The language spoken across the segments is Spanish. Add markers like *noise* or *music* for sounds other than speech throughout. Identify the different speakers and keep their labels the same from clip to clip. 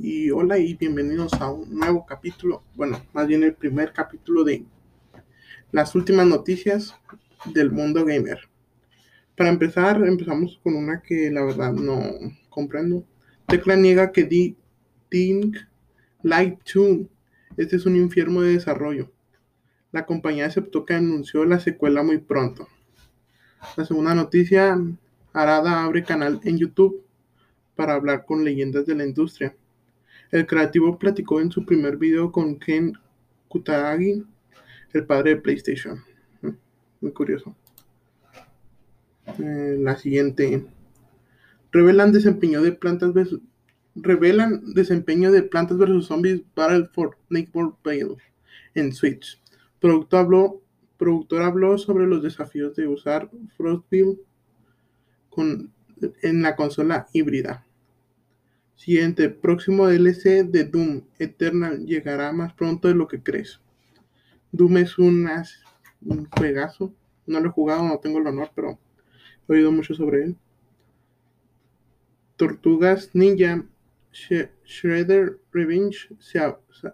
Speaker 1: Y hola y bienvenidos a un nuevo capítulo, bueno, más bien el primer capítulo de las últimas noticias del mundo gamer. Para empezar, empezamos con una que la verdad no comprendo. Tecla niega que D Think Light 2 este es un infierno de desarrollo. La compañía aceptó que anunció la secuela muy pronto. La segunda noticia, Arada abre canal en YouTube para hablar con leyendas de la industria. El creativo platicó en su primer video con Ken Kutaragi, el padre de PlayStation. Mm, muy curioso. Eh, la siguiente. Revelan desempeño de plantas versus, revelan desempeño de plantas versus zombies Battle for Nightmare Vale en Switch. Productor habló, productor habló sobre los desafíos de usar Frostbill con, en la consola híbrida. Siguiente, próximo DLC de Doom Eternal llegará más pronto de lo que crees. Doom es un, un. No lo he jugado, no tengo el honor, pero he oído mucho sobre él. Tortugas Ninja Shredder Revenge se,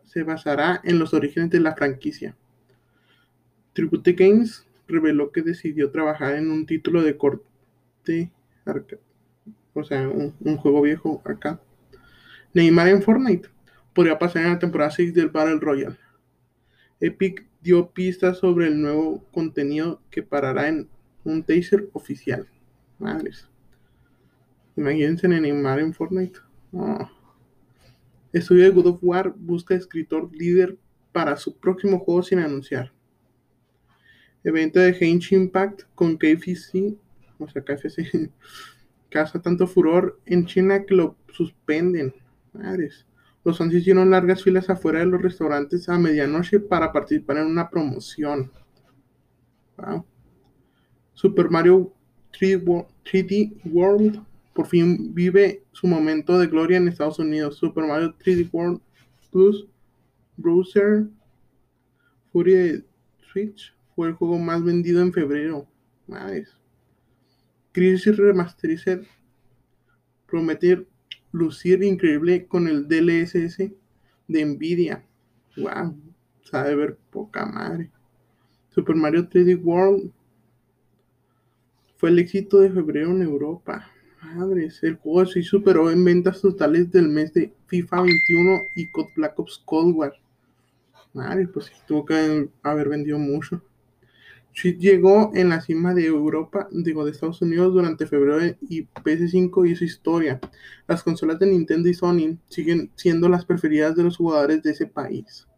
Speaker 1: se, basará en los orígenes de la franquicia. Tribute Games reveló que decidió trabajar en un título de corte, o sea, un, un juego viejo acá Neymar en Fortnite podría pasar en la temporada 6 del Battle Royale. Epic dio pistas sobre el nuevo contenido que parará en un taser oficial. Madres. Imagínense en Neymar en Fortnite. Estudio de God of War busca escritor líder para su próximo juego sin anunciar. Evento de Henshin Impact con KFC, o sea, KFC, *laughs* causa tanto furor en China que lo suspenden. Madres. Los fans hicieron largas filas afuera de los restaurantes a medianoche para participar en una promoción. Super Mario 3D World por fin vive su momento de gloria en Estados Unidos. Super Mario 3D World Plus Browser Fury Switch fue el juego más vendido en febrero. Madres. Crisis Remasterized prometer lucir increíble con el DLSS de Nvidia. Wow, sabe ver poca madre. Super Mario 3D World fue el éxito de febrero en Europa. Madres, el juego se superó en ventas totales del mes de FIFA 21 y Black Ops Cold War. Madre, pues tuvo que haber vendido mucho. Switch llegó en la cima de Europa, digo, de Estados Unidos durante febrero y PS5 y su historia. Las consolas de Nintendo y Sony siguen siendo las preferidas de los jugadores de ese país.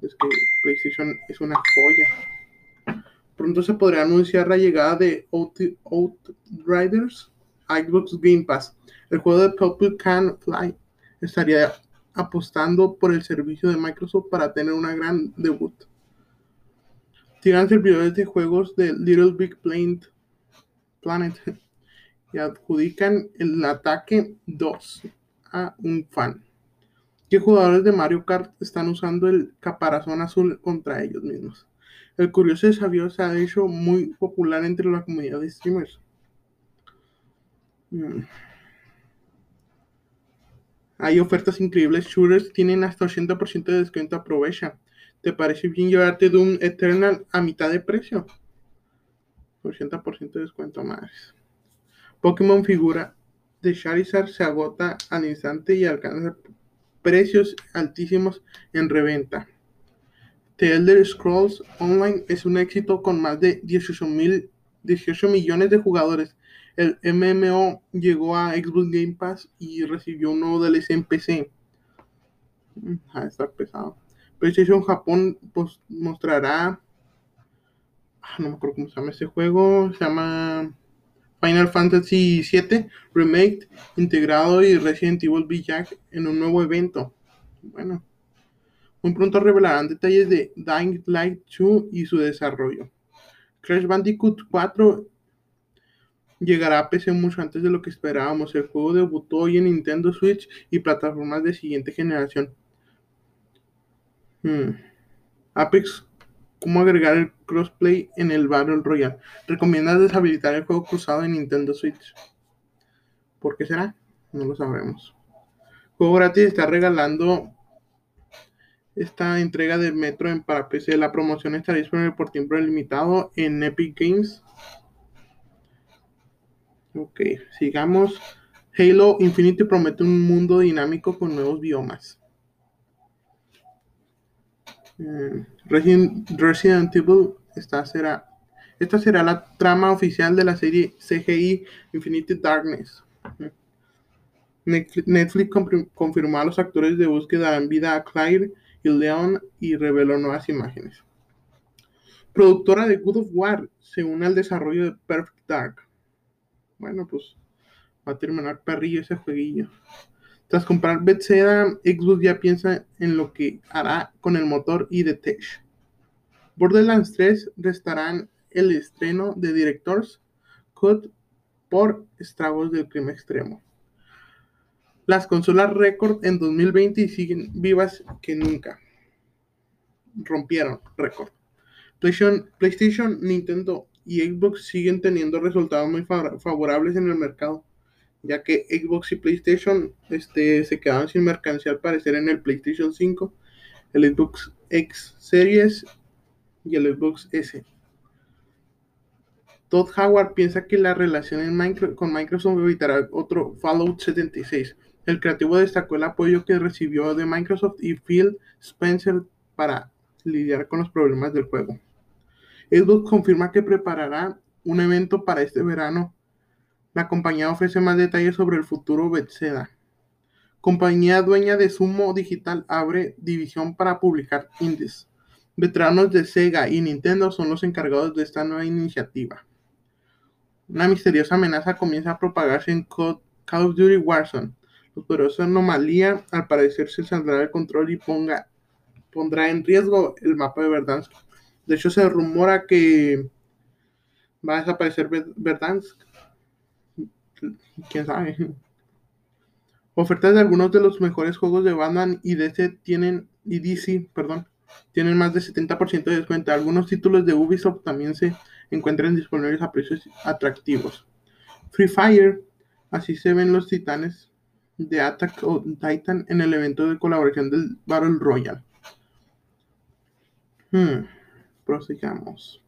Speaker 1: Es que PlayStation es una joya. Pronto se podrá anunciar la llegada de Outriders a Xbox Game Pass. El juego de Purple Can Fly estaría apostando por el servicio de Microsoft para tener una gran debut tiran servidores de juegos de Little Big Planet, y adjudican el ataque 2 a un fan. ¿Qué jugadores de Mario Kart están usando el caparazón azul contra ellos mismos? El curioso desafío se ha hecho muy popular entre la comunidad de streamers. Hmm. Hay ofertas increíbles. Shooters tienen hasta 80% de descuento. Aprovecha. ¿Te parece bien llevarte Doom Eternal a mitad de precio? 80% de descuento más. Pokémon figura de Charizard se agota al instante y alcanza precios altísimos en reventa. The Elder Scrolls Online es un éxito con más de 18, 18 millones de jugadores. El MMO llegó a Xbox Game Pass y recibió un nuevo DLC en PC. Mm, a estar pesado. PlayStation Japón pues, mostrará. Ah, no me acuerdo cómo se llama ese juego. Se llama Final Fantasy VII Remake integrado y Resident Evil Village en un nuevo evento. Bueno, muy pronto revelarán detalles de Dying Light 2 y su desarrollo. Crash Bandicoot 4 llegará a PC mucho antes de lo que esperábamos. El juego debutó hoy en Nintendo Switch y plataformas de siguiente generación. Hmm. Apex, ¿cómo agregar el crossplay en el Battle Royale? ¿Recomiendas deshabilitar el juego cruzado en Nintendo Switch? ¿Por qué será? No lo sabremos. Juego gratis está regalando esta entrega de Metro en para PC. La promoción estará disponible por tiempo limitado en Epic Games. Ok, sigamos. Halo Infinite promete un mundo dinámico con nuevos biomas. Eh, Resident, Evil esta será, esta será la trama oficial de la serie CGI Infinite Darkness. Netflix confirmó a los actores de búsqueda dan vida a Claire y Leon y reveló nuevas imágenes. Productora de Good of War se une al desarrollo de Perfect Dark. Bueno, pues va a terminar perrillo ese jueguillo. Tras comprar Bethesda, Xbox ya piensa en lo que hará con el motor y de Tech. Borderlands 3 restarán el estreno de Directors Cut por estragos del clima extremo. Las consolas récord en 2020 siguen vivas que nunca. Rompieron récord. PlayStation, PlayStation, Nintendo y Xbox siguen teniendo resultados muy favorables en el mercado, ya que Xbox y PlayStation este, se quedaron sin mercancía al parecer en el PlayStation 5, el Xbox X Series y el Xbox S. Todd Howard piensa que la relación con Microsoft evitará otro Fallout 76. El creativo destacó el apoyo que recibió de Microsoft y Phil Spencer para lidiar con los problemas del juego. Xbox confirma que preparará un evento para este verano. La compañía ofrece más detalles sobre el futuro Bethesda. Compañía dueña de Sumo Digital abre división para publicar indies. Veteranos de Sega y Nintendo son los encargados de esta nueva iniciativa. Una misteriosa amenaza comienza a propagarse en Call of Duty Warzone. La poderosa anomalía al parecer se saldrá del control y ponga, pondrá en riesgo el mapa de Verdansk. De hecho, se rumora que va a desaparecer Verdansk. ¿Quién sabe? Ofertas de algunos de los mejores juegos de Batman y DC tienen y DC, perdón, tienen más de 70% de descuento. Algunos títulos de Ubisoft también se encuentran disponibles a precios atractivos. Free Fire, así se ven los titanes de Attack on Titan en el evento de colaboración del Battle Royale. Hmm, prosigamos.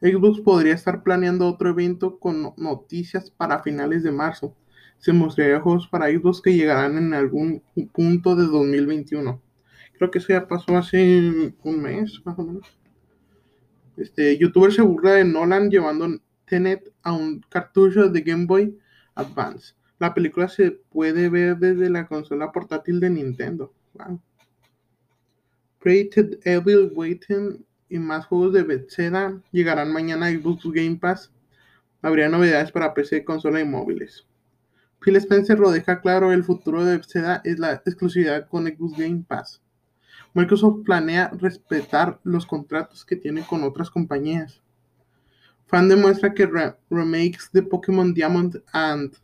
Speaker 1: Xbox podría estar planeando otro evento con noticias para finales de marzo. Se mostraría juegos para Xbox que llegarán en algún punto de 2021. Creo que eso ya pasó hace un mes, más o menos. Este, youtuber se burla de Nolan llevando Tenet a un cartucho de Game Boy Advance. La película se puede ver desde la consola portátil de Nintendo. Wow. Created Evil Waiting y más juegos de Bethesda llegarán mañana a Xbox Game Pass. Habría novedades para PC, consola y móviles. Phil Spencer lo deja claro, el futuro de Bethesda es la exclusividad con Xbox Game Pass. Microsoft planea respetar los contratos que tiene con otras compañías. Fan demuestra que remakes de Pokémon Diamond and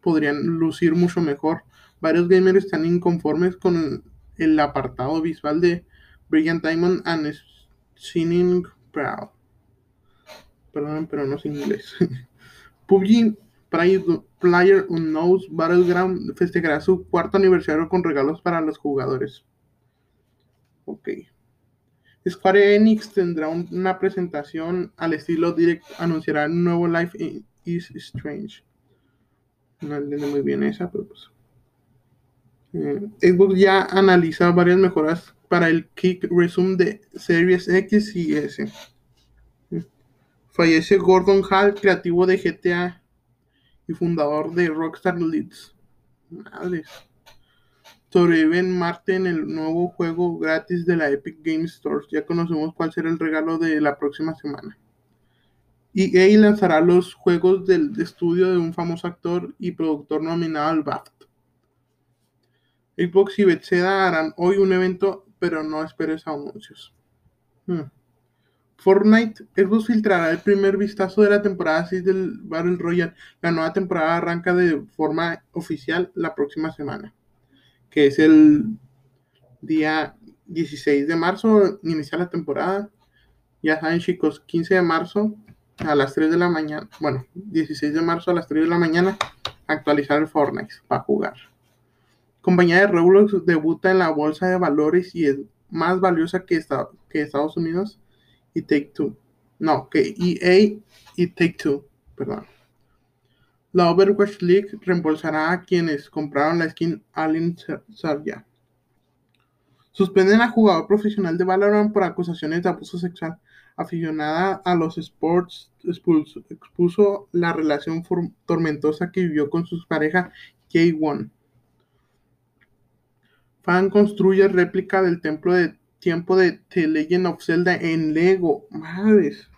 Speaker 1: podrían lucir mucho mejor. Varios gamers están inconformes con el apartado visual de Brilliant Diamond and Shining Proud. Perdón, pero no es inglés. *laughs* PUBG Player Unknown's Battleground festejará su cuarto aniversario con regalos para los jugadores. Ok. Square Enix tendrá una presentación al estilo direct. Anunciará un nuevo Life is Strange. No entiendo muy bien esa, pero pues. Eh, Xbox ya analiza varias mejoras para el Kick Resume de Series X y S. Fallece Gordon Hall, creativo de GTA y fundador de Rockstar Leeds. Madres. Sobrevive en Marte en el nuevo juego gratis de la Epic Games Store. Ya conocemos cuál será el regalo de la próxima semana. EA lanzará los juegos del estudio de un famoso actor y productor nominado al BAFTA. Xbox y Bethesda harán hoy un evento, pero no esperes anuncios. Hmm. Fortnite, Xbox filtrará el primer vistazo de la temporada 6 del Battle Royale. La nueva temporada arranca de forma oficial la próxima semana, que es el día 16 de marzo, inicia la temporada. Ya saben chicos, 15 de marzo a las 3 de la mañana, bueno, 16 de marzo a las 3 de la mañana, actualizar el Fortnite para jugar. compañía de Roblox debuta en la bolsa de valores y es más valiosa que, Estados Unidos y Take Two. No, que EA y Take Two, perdón. La Overwatch League reembolsará a quienes compraron la skin Alien Sarja. Suspenden a jugador profesional de Valorant por acusaciones de abuso sexual. Aficionada a los sports, expuso la relación tormentosa que vivió con su pareja K1. Fan construye réplica del templo de tiempo de The Legend of Zelda en Lego. Madres.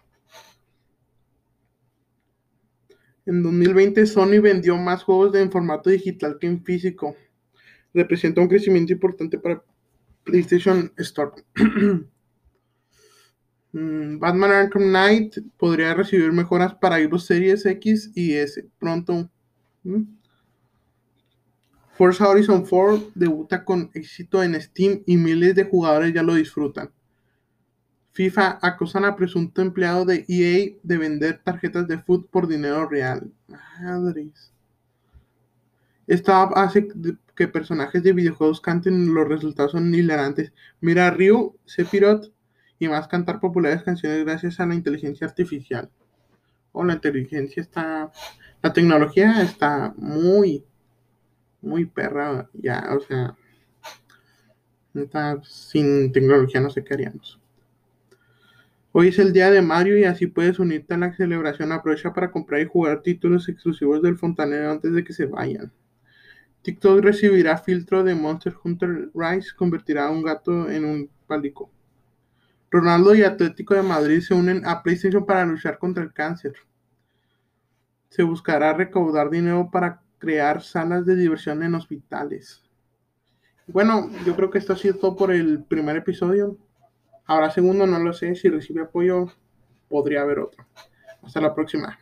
Speaker 1: En 2020 Sony vendió más juegos en formato digital que en físico. Representa un crecimiento importante para PlayStation Store. *clears throat* Mm, Batman Arkham Knight podría recibir mejoras para Xbox Series X y S pronto. Mm. Forza Horizon 4 debuta con éxito en Steam y miles de jugadores ya lo disfrutan. FIFA acusan a presunto empleado de EA de vender tarjetas de food por dinero real. Madres. Esta hace que personajes de videojuegos canten, los resultados son hilarantes. Mira Ryu, Sephiroth y más cantar populares canciones gracias a la inteligencia artificial. O la inteligencia está. La tecnología está muy, muy perra ya, o sea. sin tecnología no sé qué haríamos. Hoy es el día de Mario y así puedes unirte a la celebración. Aprovecha para comprar y jugar títulos exclusivos del fontanero antes de que se vayan. TikTok recibirá filtro de Monster Hunter Rise, convertirá a un gato en un pálico. Ronaldo y Atlético de Madrid se unen a PlayStation para luchar contra el cáncer. Se buscará recaudar dinero para crear salas de diversión en hospitales. Bueno, yo creo que esto ha sido todo por el primer episodio. Ahora segundo, no lo sé. Si recibe apoyo, podría haber otro. Hasta la próxima.